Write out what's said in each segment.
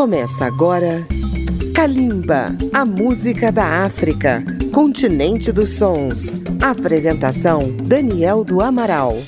Começa agora Kalimba, a música da África, continente dos sons. Apresentação Daniel do Amaral.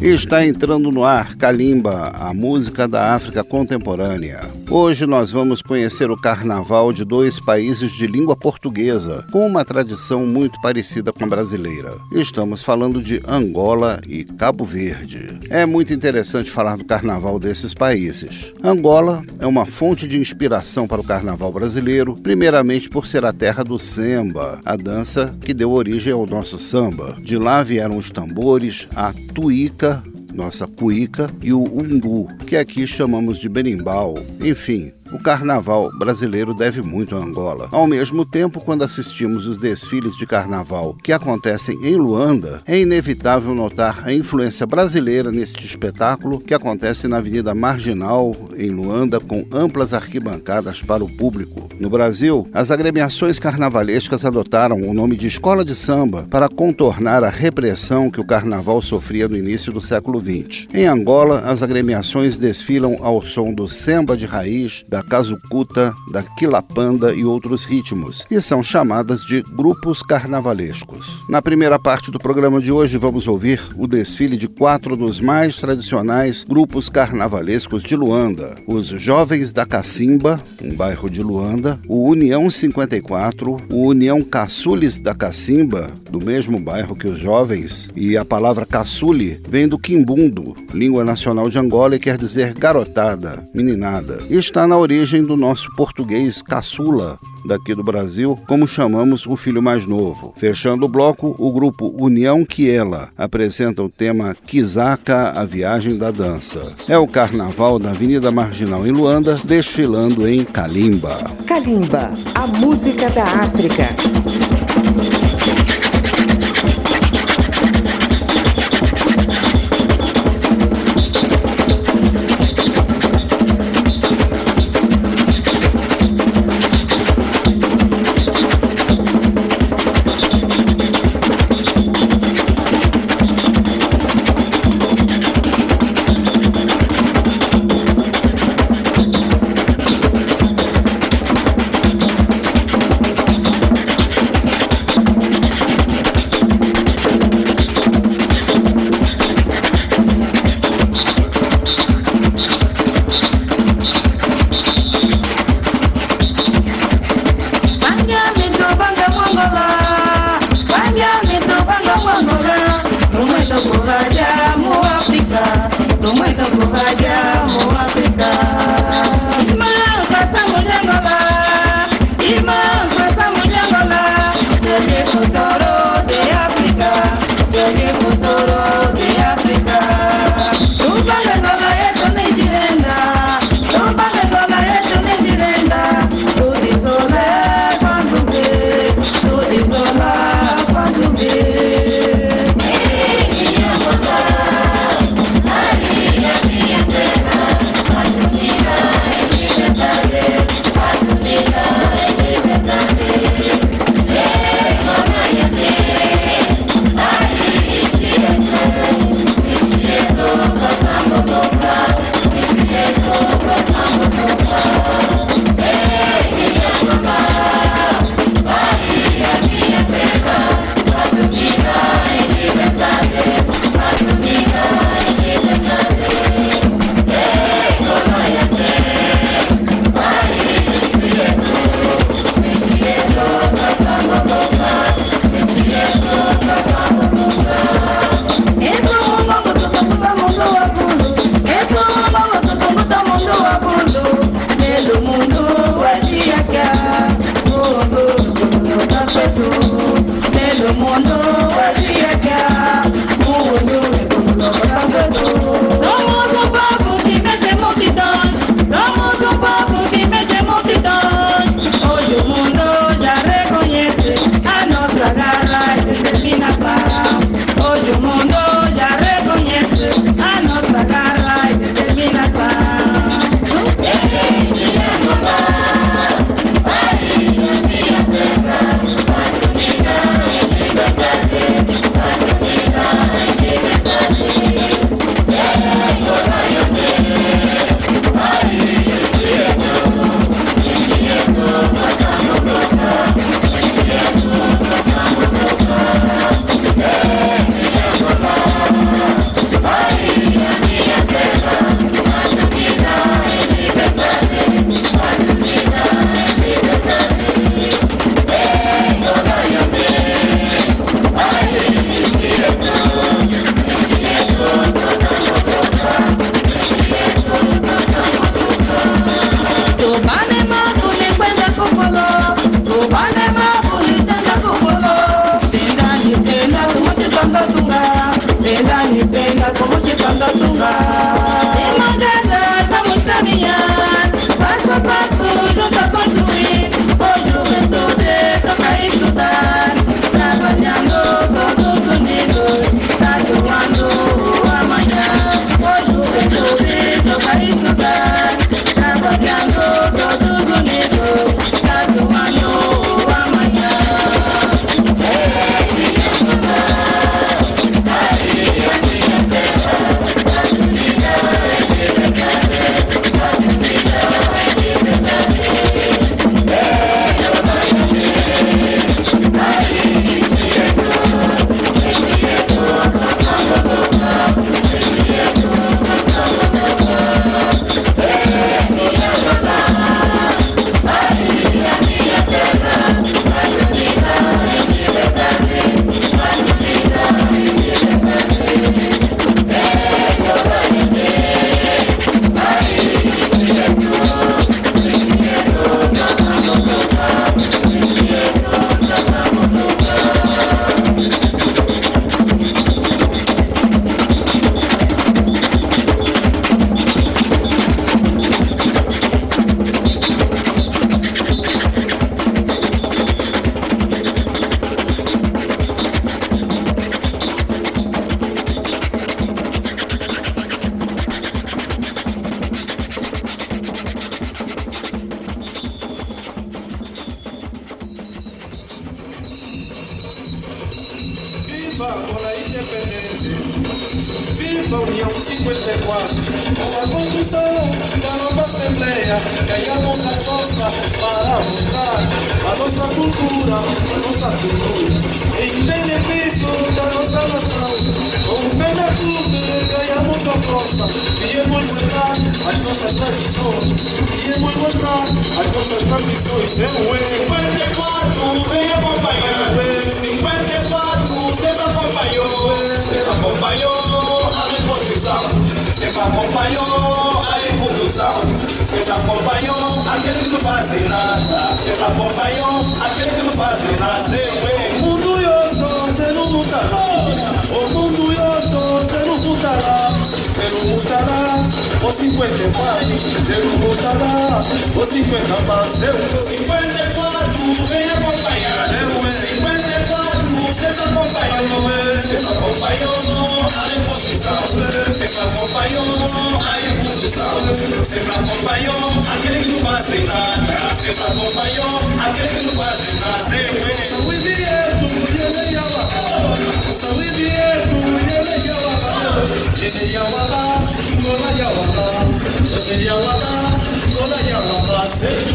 Está entrando no ar Kalimba, a música da África contemporânea. Hoje nós vamos conhecer o carnaval de dois países de língua portuguesa, com uma tradição muito parecida com a brasileira. Estamos falando de Angola e Cabo Verde. É muito interessante falar do carnaval desses países. Angola é uma fonte de inspiração para o carnaval brasileiro, primeiramente por ser a terra do samba, a dança que deu origem ao nosso samba. De lá vieram os tambores, a tuíca, nossa cuíca e o umbu, que aqui chamamos de berimbau. Enfim, o carnaval brasileiro deve muito a Angola. Ao mesmo tempo, quando assistimos os desfiles de carnaval que acontecem em Luanda, é inevitável notar a influência brasileira neste espetáculo que acontece na Avenida Marginal, em Luanda, com amplas arquibancadas para o público. No Brasil, as agremiações carnavalescas adotaram o nome de escola de samba para contornar a repressão que o carnaval sofria no início do século XX. Em Angola, as agremiações desfilam ao som do samba de raiz, da casucuta, da quilapanda e outros ritmos, e são chamadas de grupos carnavalescos. Na primeira parte do programa de hoje, vamos ouvir o desfile de quatro dos mais tradicionais grupos carnavalescos de Luanda: os Jovens da Cacimba, um bairro de Luanda, o União 54, o União Caçules da Cacimba, do mesmo bairro que os Jovens, e a palavra caçule vem do quimbundo, língua nacional de Angola e quer dizer garotada, meninada. Está na origem do nosso português caçula, daqui do Brasil, como chamamos o filho mais novo. Fechando o bloco, o grupo União Quiela apresenta o tema Kizaka, a viagem da dança. É o carnaval da Avenida Marginal em Luanda, desfilando em Kalimba. Kalimba, a música da África.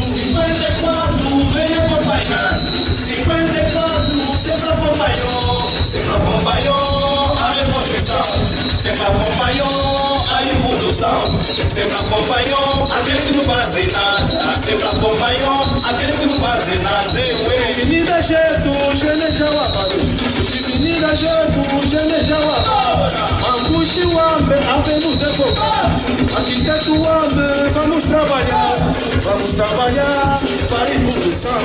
54 vem acompanhar, 54 sempre acompanhou, sempre acompanhou sempre acompanhou a evolução, sempre acompanhou aquele que não faz nada, sempre acompanhou aquele que não faz nada. Jeito, jele já wabado, menina jeito, jele já wabado, anguste o ambe, havemos de focar, arquiteto ambe, vamos trabalhar, vamos trabalhar para a evolução,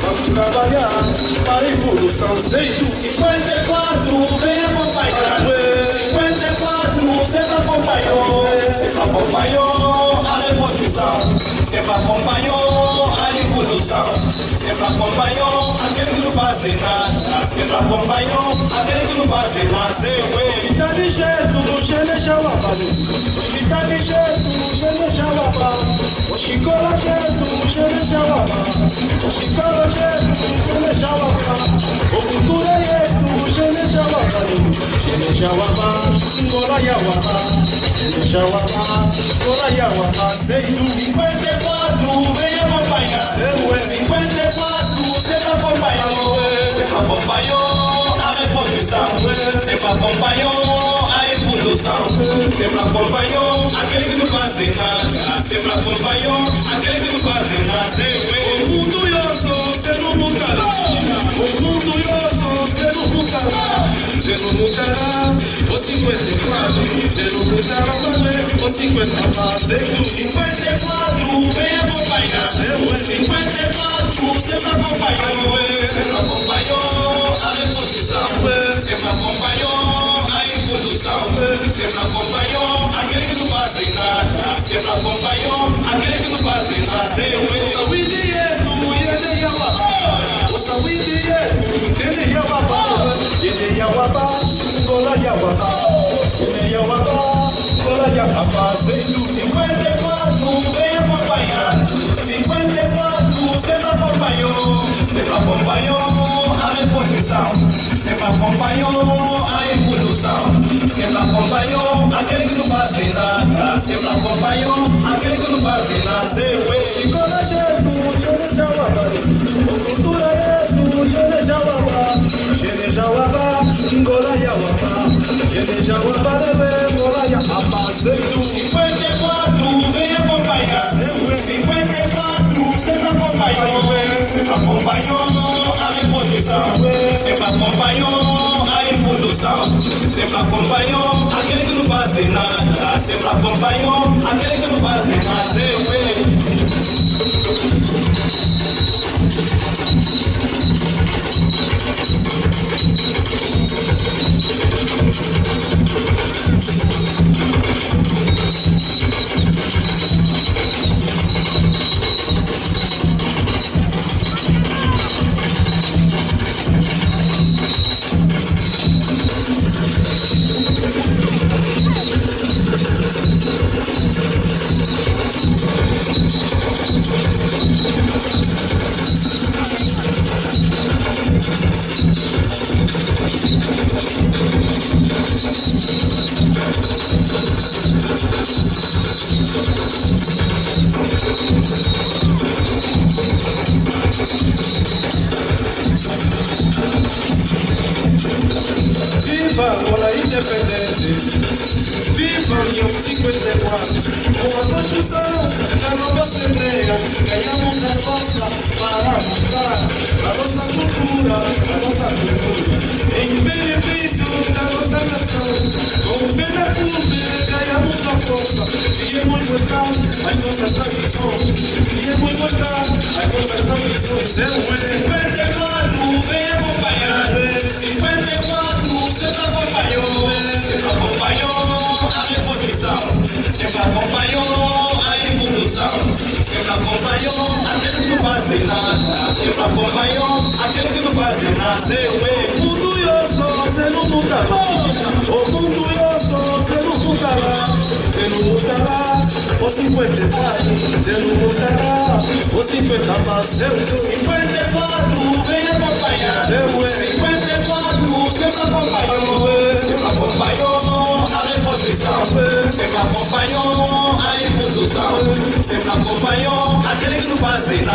vamos trabalhar para a evolução, jeito 54 vem acompanhar, 54 sempre acompanhou, sempre acompanhou a revolução, sempre acompanhou a evolução, sempre acompanhou aquele que não faz nada, sempre acompanhou aquele que não faz nada. Está jeito, jele já wabado, está de jeito, jele já wabado, o chicola jeito, jele já wabado, o chicola jeito, jele já wabado, o cultura yetu, jele já wabado, jele já wabado, ngola ya wabado, jele já wabado, ngola ya wabado, seju 54 vem acompanhar, 54 sempre acompanhou, sempre acompanhou a reposição, sempre acompanhou a evolução, sempre acompanhou aquele que não faz nada, sempre acompanhou aquele que não faz nada. Você não mudará. O 54, você não mudará, mas o 50 fazendo 54 vem acompanhar, 54 sempre acompanhou, sempre acompanhou a reposição, sempre acompanhou a evolução, sempre acompanhou aquele que não faz nada, sempre acompanhou aquele que não faz nada. Saúde yetu, ngola ya baba. Zendo 54 vem acompanhar, 54 sempre acompanhou, sempre acompanhou a reposição, sempre acompanhou a evolução, sempre acompanhou aquele que não faz nada, sempre acompanhou aquele que não faz nada. Chicola jetu, O cultura baba. Yele ya baba, ngola ya baba. Yele ya baba, leve, ngola ya baba. Zendo 54 vem acompanhar, 54 sempre acompanhou, sempre acompanhou a reposição, sempre acompanhou a evolução, sempre acompanhou aquele que não faz nada, sempre acompanhou aquele que não faz nada.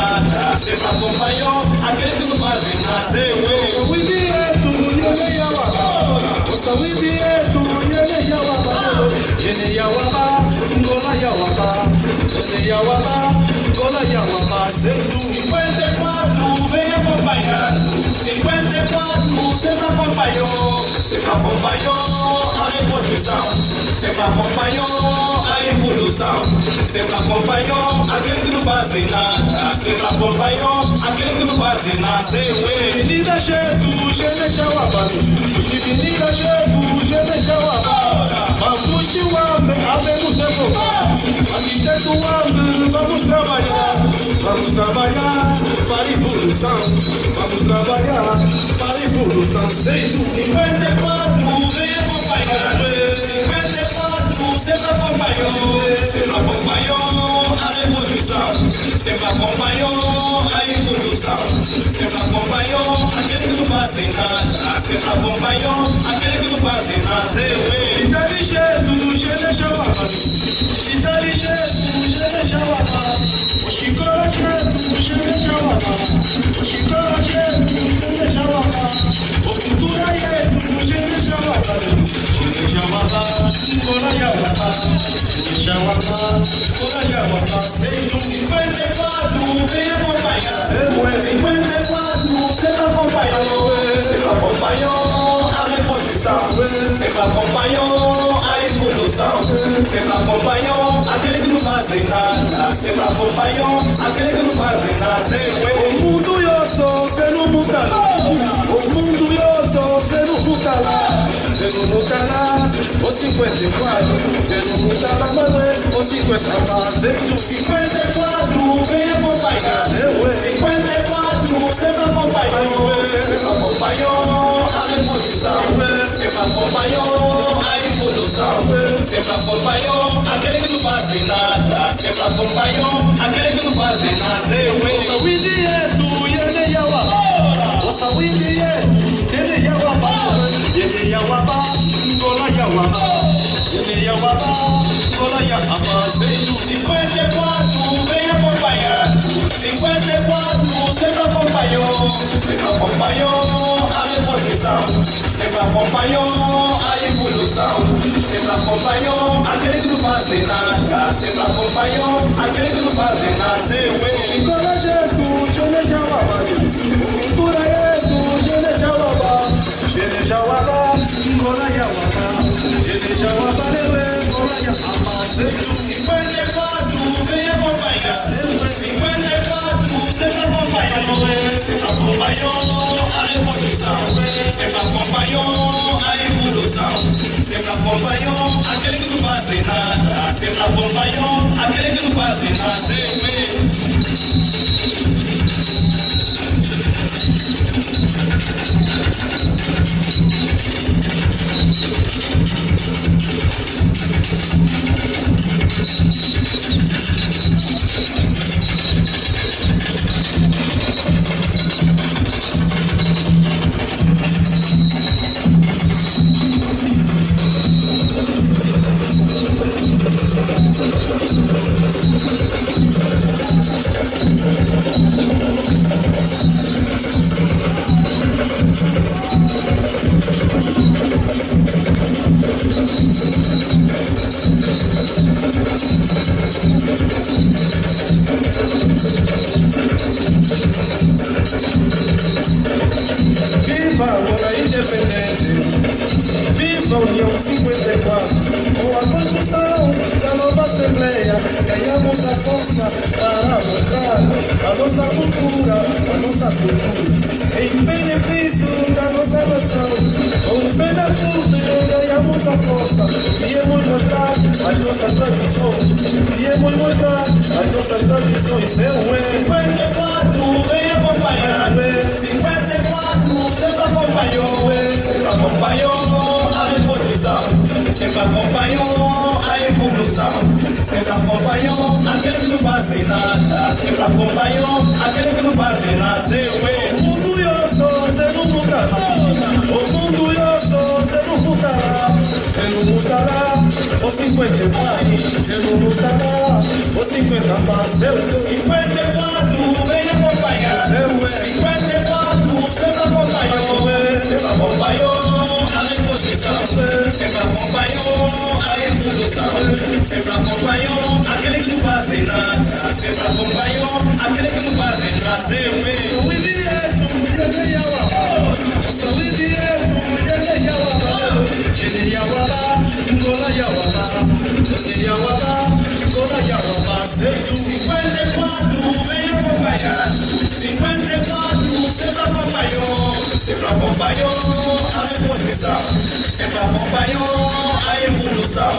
Faz nada. Sempre acompanhou aquele que não faz nada. Seu O indieto, ele é o O saúde indieto, ele é o Ele é o Ngola ya waba. Ele é o Ya waba. Sendo 54, vem acompanhar. 54, sempre acompanhou. Sempre acompanhou a reposição. Sempre acompanhou a evolução. Sempre acompanhou aquele que não faz nada. Sempre acompanhou aquele que não faz nada. Menina jeito, gene jawabani. Menina jeito, gene jawabani. Vamos chiwame, havemos de voltar. Ame, vamos trabalhar. Vamos trabalhar para a evolução. Vamos trabalhar para a evolução. Sem dúvida. 54, vem acompanhar. 54, sempre acompanhou. Sempre acompanhou a revolução. Sempre acompanhou a evolução. Sempre acompanhou aquele que não faz nada. Sempre acompanhou aquele que não faz nada. Seu Inteligente, gene jawabani. Inteligente, gene jawabani. Oxicora jeito, gene jawabani. Oxicora jeito, gene jawabani. O cultura jeito, gene jawabani. Gene jawabani, cora jawabani. Gene jawabani, cora jawabani. Sem dúvida. 54, vem acompanhar. 54, sempre acompanhou. Sempre acompanhou a reposição. Sempre acompanhou aquele que não faz nada. Sempre acompanhou aquele que não 54, você não mudará, Manuel. O 50 mais, 54, vem acompanhar. 54, sempre acompanhou. Sempre acompanhou a reposição. Sempre acompanhou a evolução. Sempre acompanhou aquele que não faz nada. Sempre acompanhou aquele que não faz nada. Ele é o abá. O indieto, ele é o abá. Ele é o abá, gola ya o abá. Ele é o abá, gola ya abá. Sem dúvida. 54, vem acompanhar. 54, sempre acompanhou. Sempre acompanhou a reposição. Sempre acompanhou a evolução. Sempre acompanhou aquele que não faz nada. Sempre acompanhou aquele que não faz nada. Seu Gola jeito, gene jawabani. Cultura jeito, gene jawabani. Gene jawabani, gola ya abá. Gene jawabani, gola aquele que não faz nada. Sempre acompanhou aquele que não faz nada. Seu Aquele que não faz eu. O sempre acompanhou a reposição, sempre acompanhou a evolução,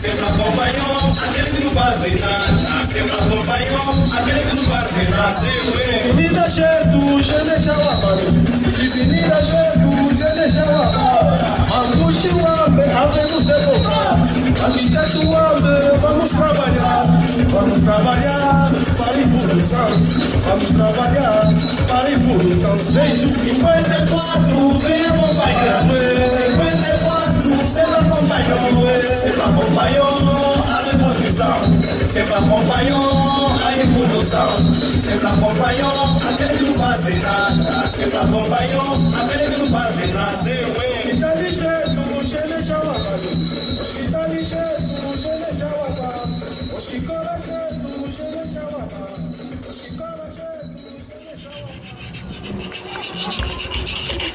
sempre acompanhou aquele que não faz nada, sempre acompanhou aquele que não faz nada. Seu eu. Menina jeito, gene jawabalo. Menina jeito, gene jawabalo. Anguste o ame, havemos de voltar. Arquiteto o ame, vamos trabalhar. Vamos trabalhar para a evolução. Vamos trabalhar para a evolução. Sem dúvida. 54, vem acompanhar. 54, sempre acompanhou, sempre acompanhou a reposição, sempre acompanhou a evolução, sempre acompanhou aquele que não faz nada, sempre acompanhou aquele que não faz nada. Seu eu. Tá ligeiro, gene jawabalo. Oxi よしよし。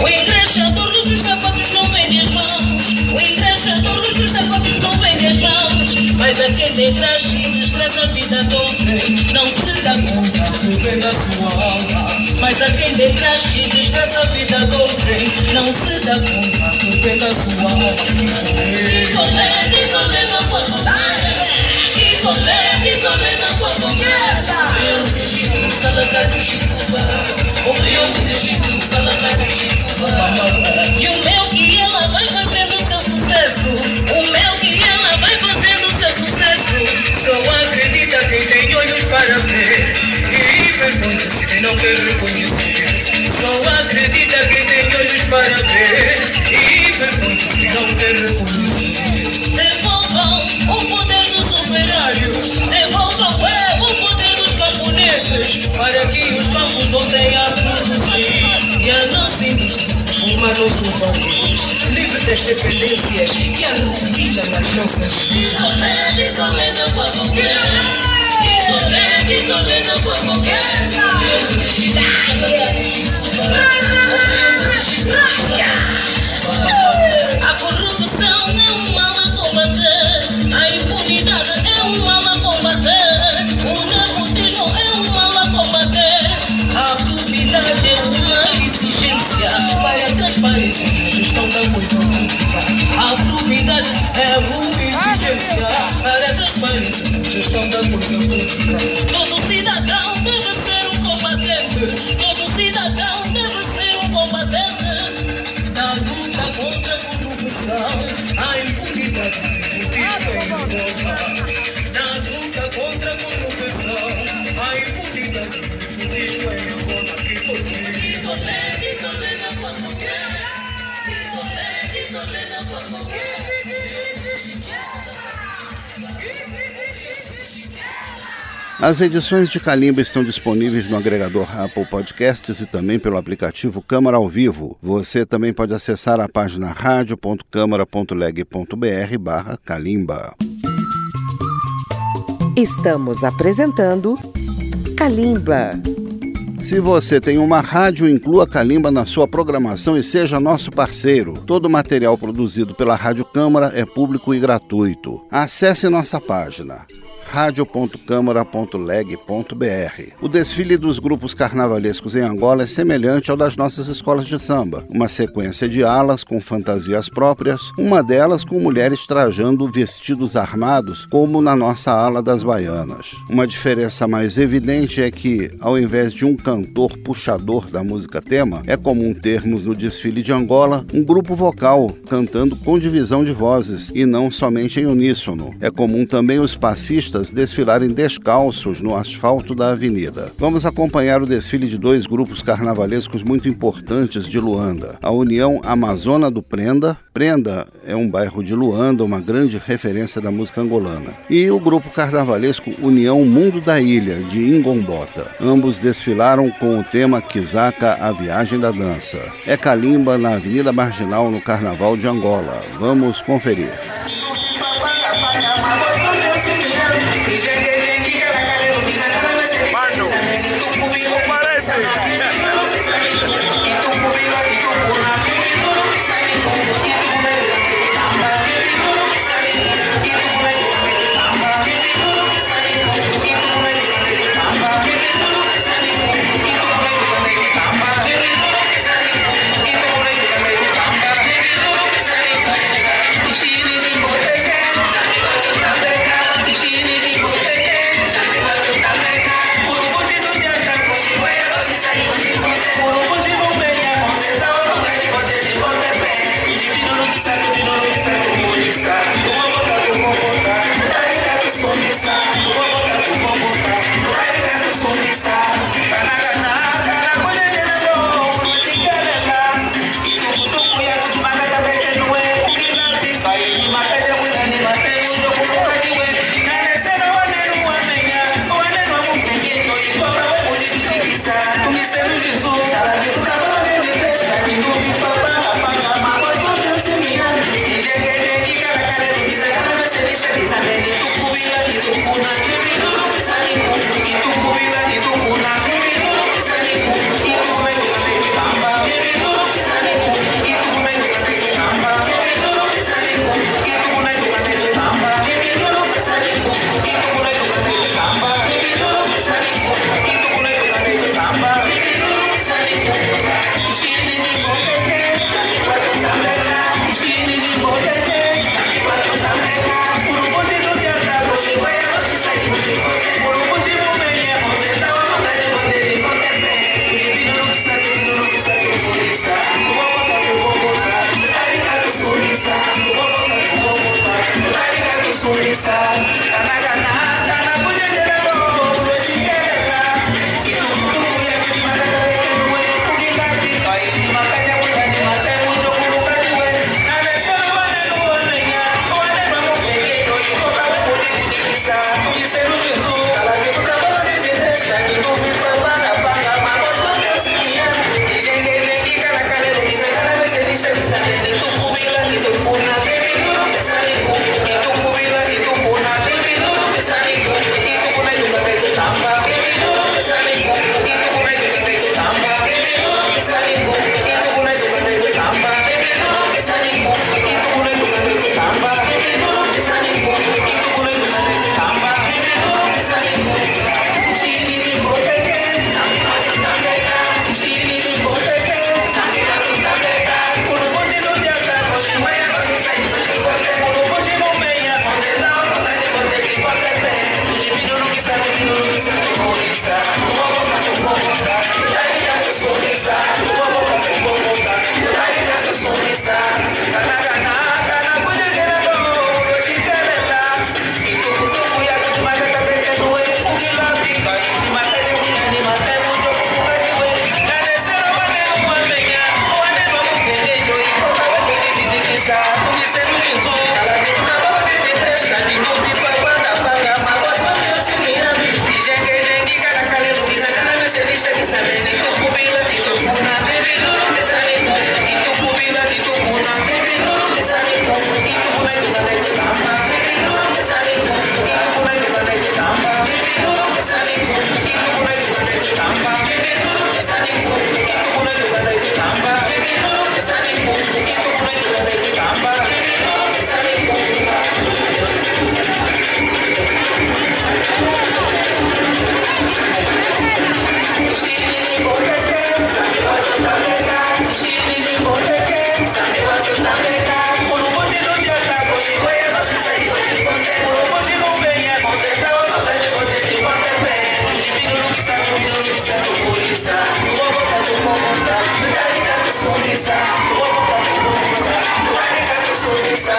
O engraxador dos sapatos não vende as mãos. O engraxador dos sapatos não vende as mãos. Mas aquele engraxa e desgraça a vida toda. Não se dá conta que vende a sua alma. Mas aquele engraxa e desgraça a vida toda. Não se dá conta que vende a sua alma. Que que não pode Que que Eu E o meu que ela vai fazendo seu sucesso. O meu que ela vai fazendo seu sucesso. Só acredita quem tem olhos para ver. E pergunta-se quem não quer reconhecer. Só acredita quem tem olhos para ver. E pergunta-se quem não quer reconhecer. Devolvam o poder dos operários. Devolvam dos Para que os campos voltem a produzir. E a nossa indústria uma nosso país livre das dependências que arruinam as nossas vidas. A corrupção é exigência para a transparência. Na gestão da coisa pública. Todo cidadão deve ser um combatente, todo cidadão deve ser um combatente. Na luta contra a corrupção, a impunidade e o Na luta As edições de Calimba estão disponíveis no agregador Apple Podcasts e também pelo aplicativo Câmara ao Vivo. Você também pode acessar a página radio.câmara.leg.br barra Calimba. Estamos apresentando Calimba. Se você tem uma rádio, inclua Calimba na sua programação e seja nosso parceiro. Todo material produzido pela Rádio Câmara é público e gratuito. Acesse nossa página radio.câmara.leg.br. O desfile dos grupos carnavalescos em Angola é semelhante ao das nossas escolas de samba. Uma sequência de alas com fantasias próprias, uma delas com mulheres trajando vestidos armados, como na nossa ala das baianas. Uma diferença mais evidente é que, ao invés de um cantor puxador da música tema, é comum termos no desfile de Angola um grupo vocal cantando com divisão de vozes e não somente em uníssono. É comum também os passistas desfilarem descalços no asfalto da avenida. Vamos acompanhar o desfile de dois grupos carnavalescos muito importantes de Luanda: a União Amazona do Prenda. Prenda é um bairro de Luanda, uma grande referência da música angolana. E o grupo carnavalesco União Mundo da Ilha, de Ingombota. Ambos desfilaram com o tema Kizaka, a viagem da dança. É Calimba na Avenida Marginal, no Carnaval de Angola. Vamos conferir. sonrisa, provoca tu bondad, larga tu sonrisa, provoca tu bondad, larga tu sonrisa,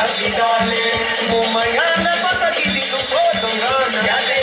Yali dale, mumayana pasagili ko po tungana. Yali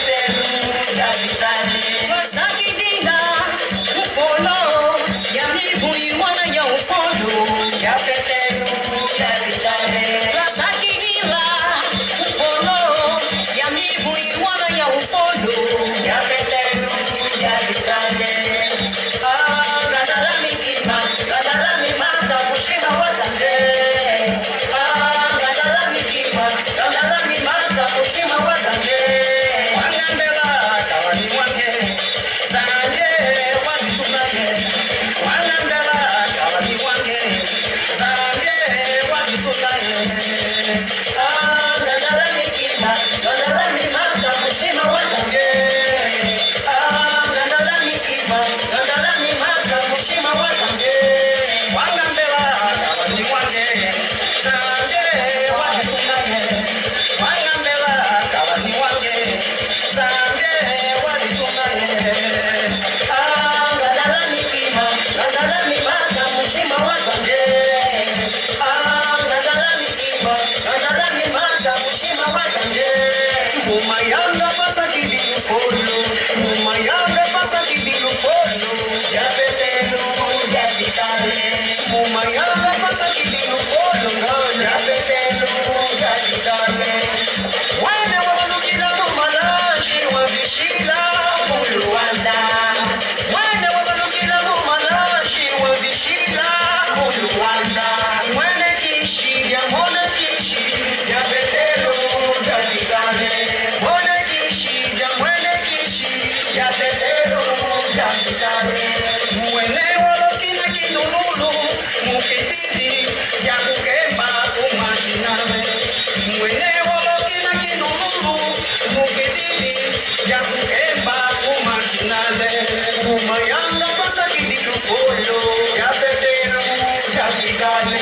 जाए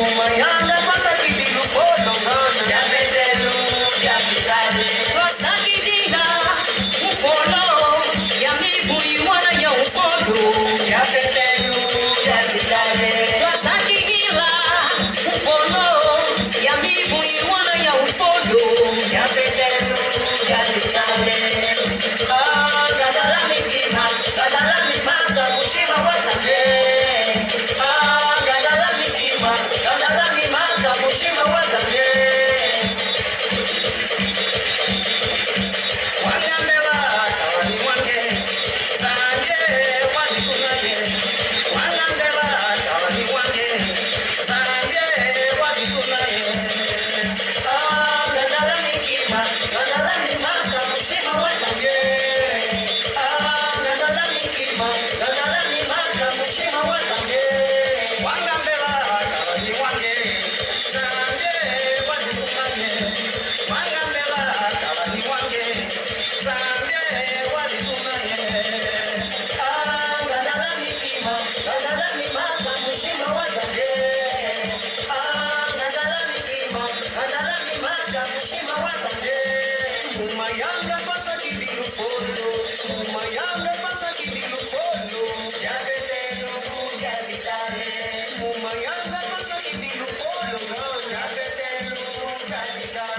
उमया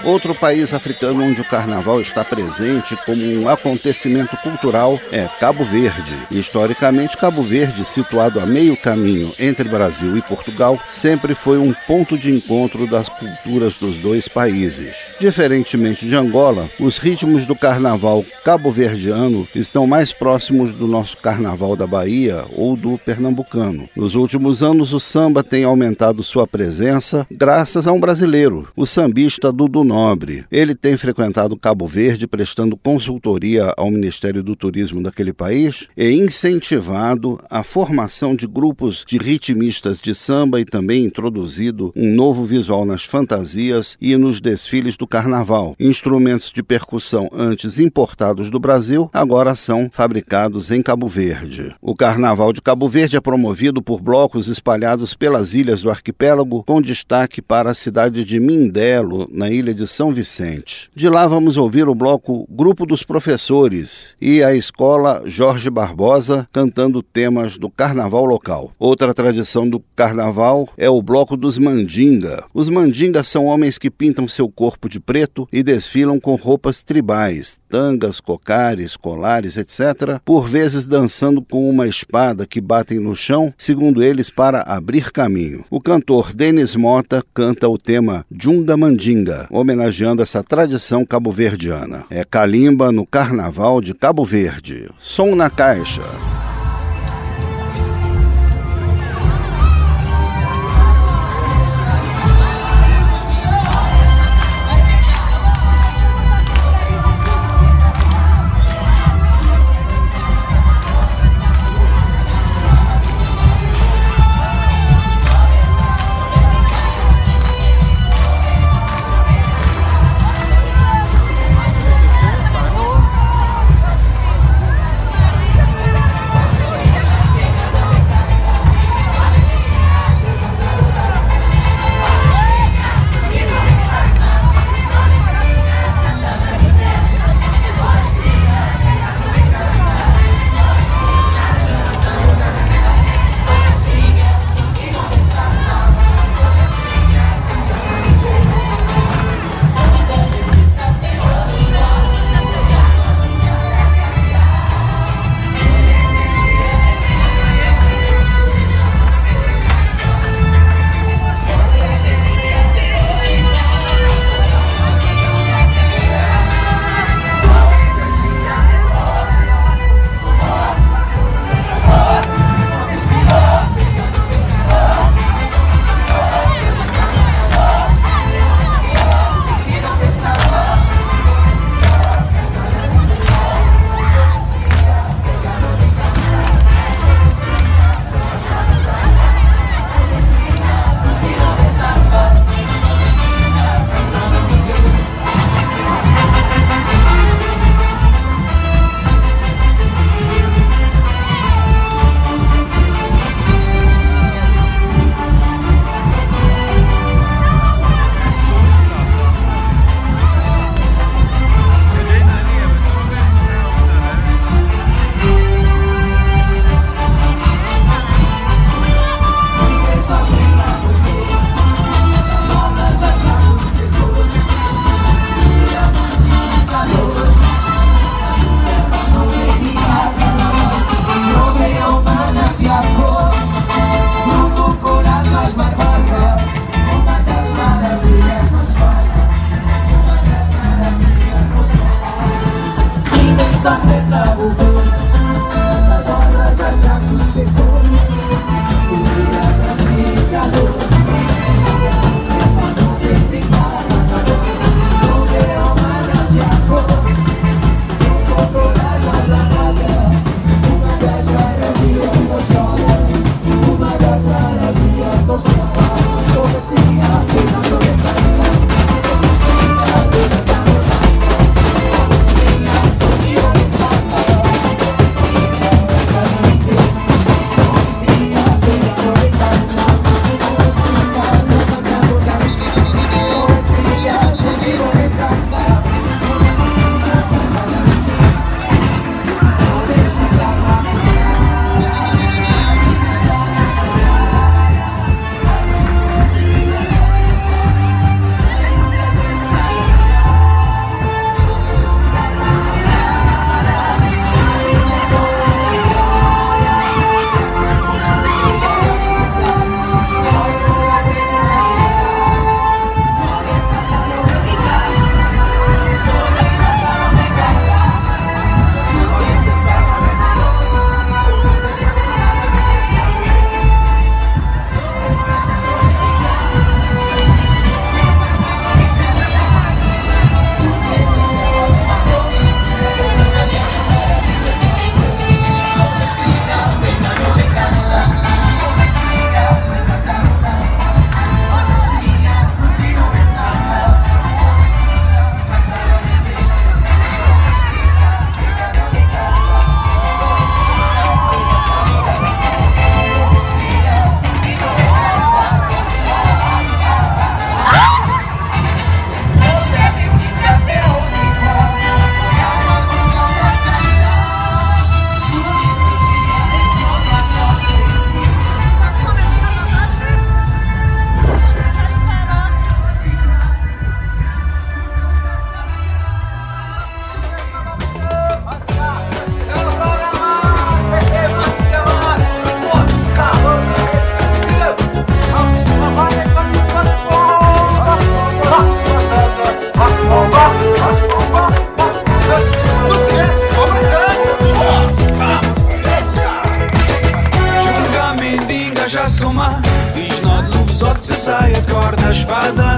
Outro país africano onde o carnaval está presente como um acontecimento cultural é Cabo Verde. Historicamente, Cabo Verde, situado a meio caminho entre Brasil e Portugal, sempre foi um ponto de encontro das culturas dos dois países. Diferentemente de Angola, os ritmos do carnaval cabo-verdiano estão mais próximos do nosso carnaval da Bahia ou do pernambucano. Nos últimos anos, o samba tem aumentado sua presença graças a um brasileiro, o sambista Dudu Nobre. Ele tem frequentado Cabo Verde prestando consultoria ao Ministério do Turismo daquele país e incentivado a formação de grupos de ritmistas de samba e também introduzido um novo visual nas fantasias e nos desfiles do carnaval. Instrumentos de percussão antes importados do Brasil agora são fabricados em Cabo Verde. O Carnaval de Cabo Verde é promovido por blocos espalhados pelas ilhas do arquipélago, com destaque para a cidade de Mindelo, na ilha de de São Vicente. De lá vamos ouvir o bloco Grupo dos Professores e a escola Jorge Barbosa cantando temas do carnaval local. Outra tradição do carnaval é o bloco dos Mandinga. Os Mandingas são homens que pintam seu corpo de preto e desfilam com roupas tribais, tangas, cocares, colares, etc., por vezes dançando com uma espada que batem no chão, segundo eles, para abrir caminho. O cantor Denis Mota canta o tema Junga Mandinga, homenageando essa tradição cabo-verdiana. É Calimba no Carnaval de Cabo Verde. Som na caixa.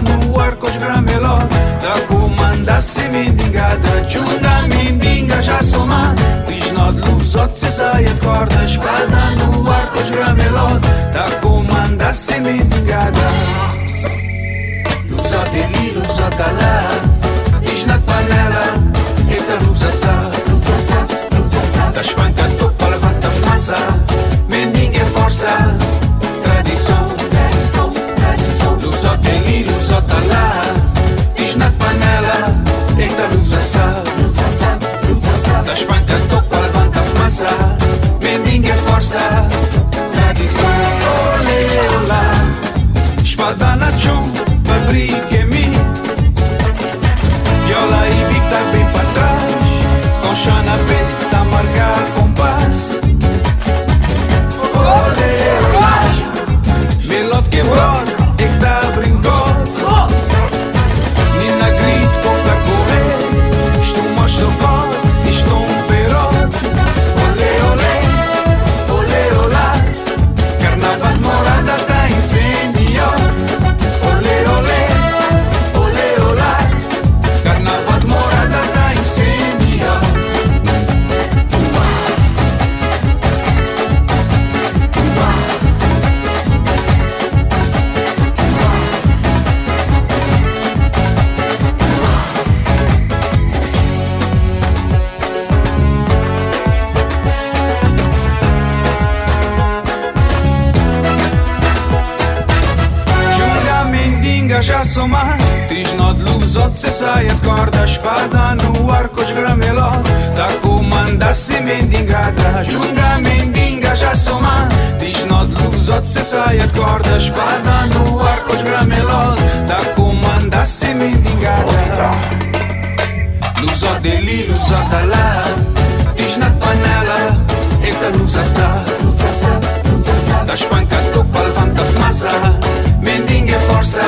No ar com os grameló Da comanda se mendigada Chunga mendiga já soma. Diz nó de lusote se sai a corda Espada no ar com os grameló Da comanda se mendigada Luzote ali, luzote lá Diz na panela Eita luz assar Eita luz assar Da espanca topa levanta fumaça. Mendiga é força. Tradição, olê, olá Espada na chão, fabrique em mendiga já soma Diz nó de luzote se saia de corda Espada no arco de grameló Da comanda se mendigada Junga mendiga já soma Diz nó de luzote se saia de corda Espada no arco de grameló Da comanda se mendigada Luzote ali, luzote lá Diz na panela Eita luz assar da espanca topa levanta fumaça Mendiga é força.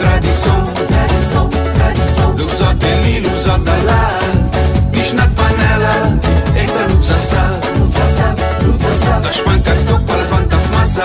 Tradição, tradição, tradição. Luzote ali, luzote lá Diz na panela Eita luz assar. Da espanca topa levanta fumaça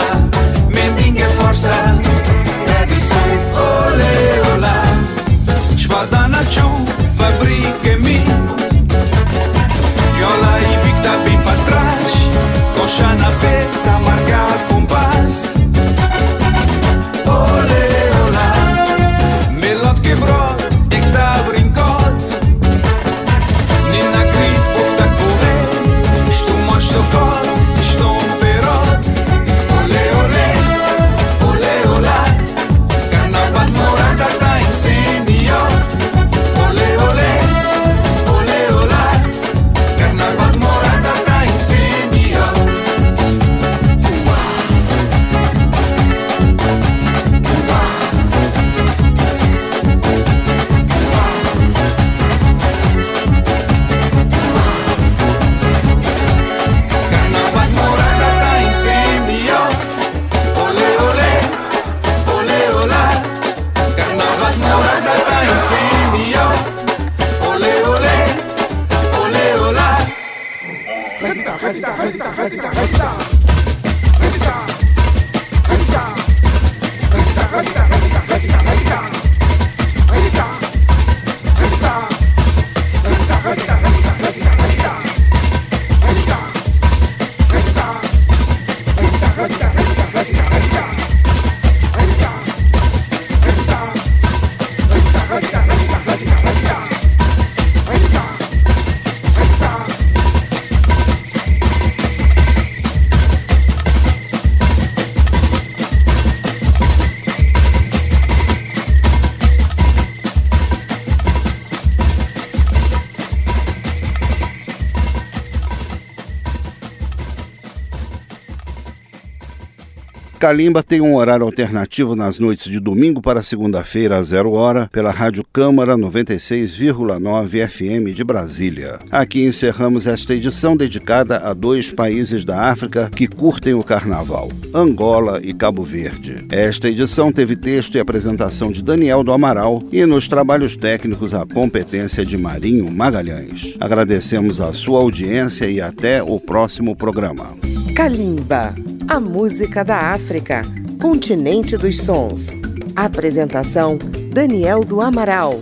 Calimba tem um horário alternativo nas noites de domingo para segunda-feira às zero hora pela Rádio Câmara 96,9 FM de Brasília. Aqui encerramos esta edição dedicada a dois países da África que curtem o carnaval, Angola e Cabo Verde. Esta edição teve texto e apresentação de Daniel do Amaral e nos trabalhos técnicos a competência de Marinho Magalhães. Agradecemos a sua audiência e até o próximo programa. Kalimba, a música da África, continente dos sons. Apresentação: Daniel do Amaral.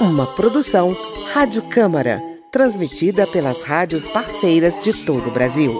Uma produção Rádio Câmara, transmitida pelas rádios parceiras de todo o Brasil.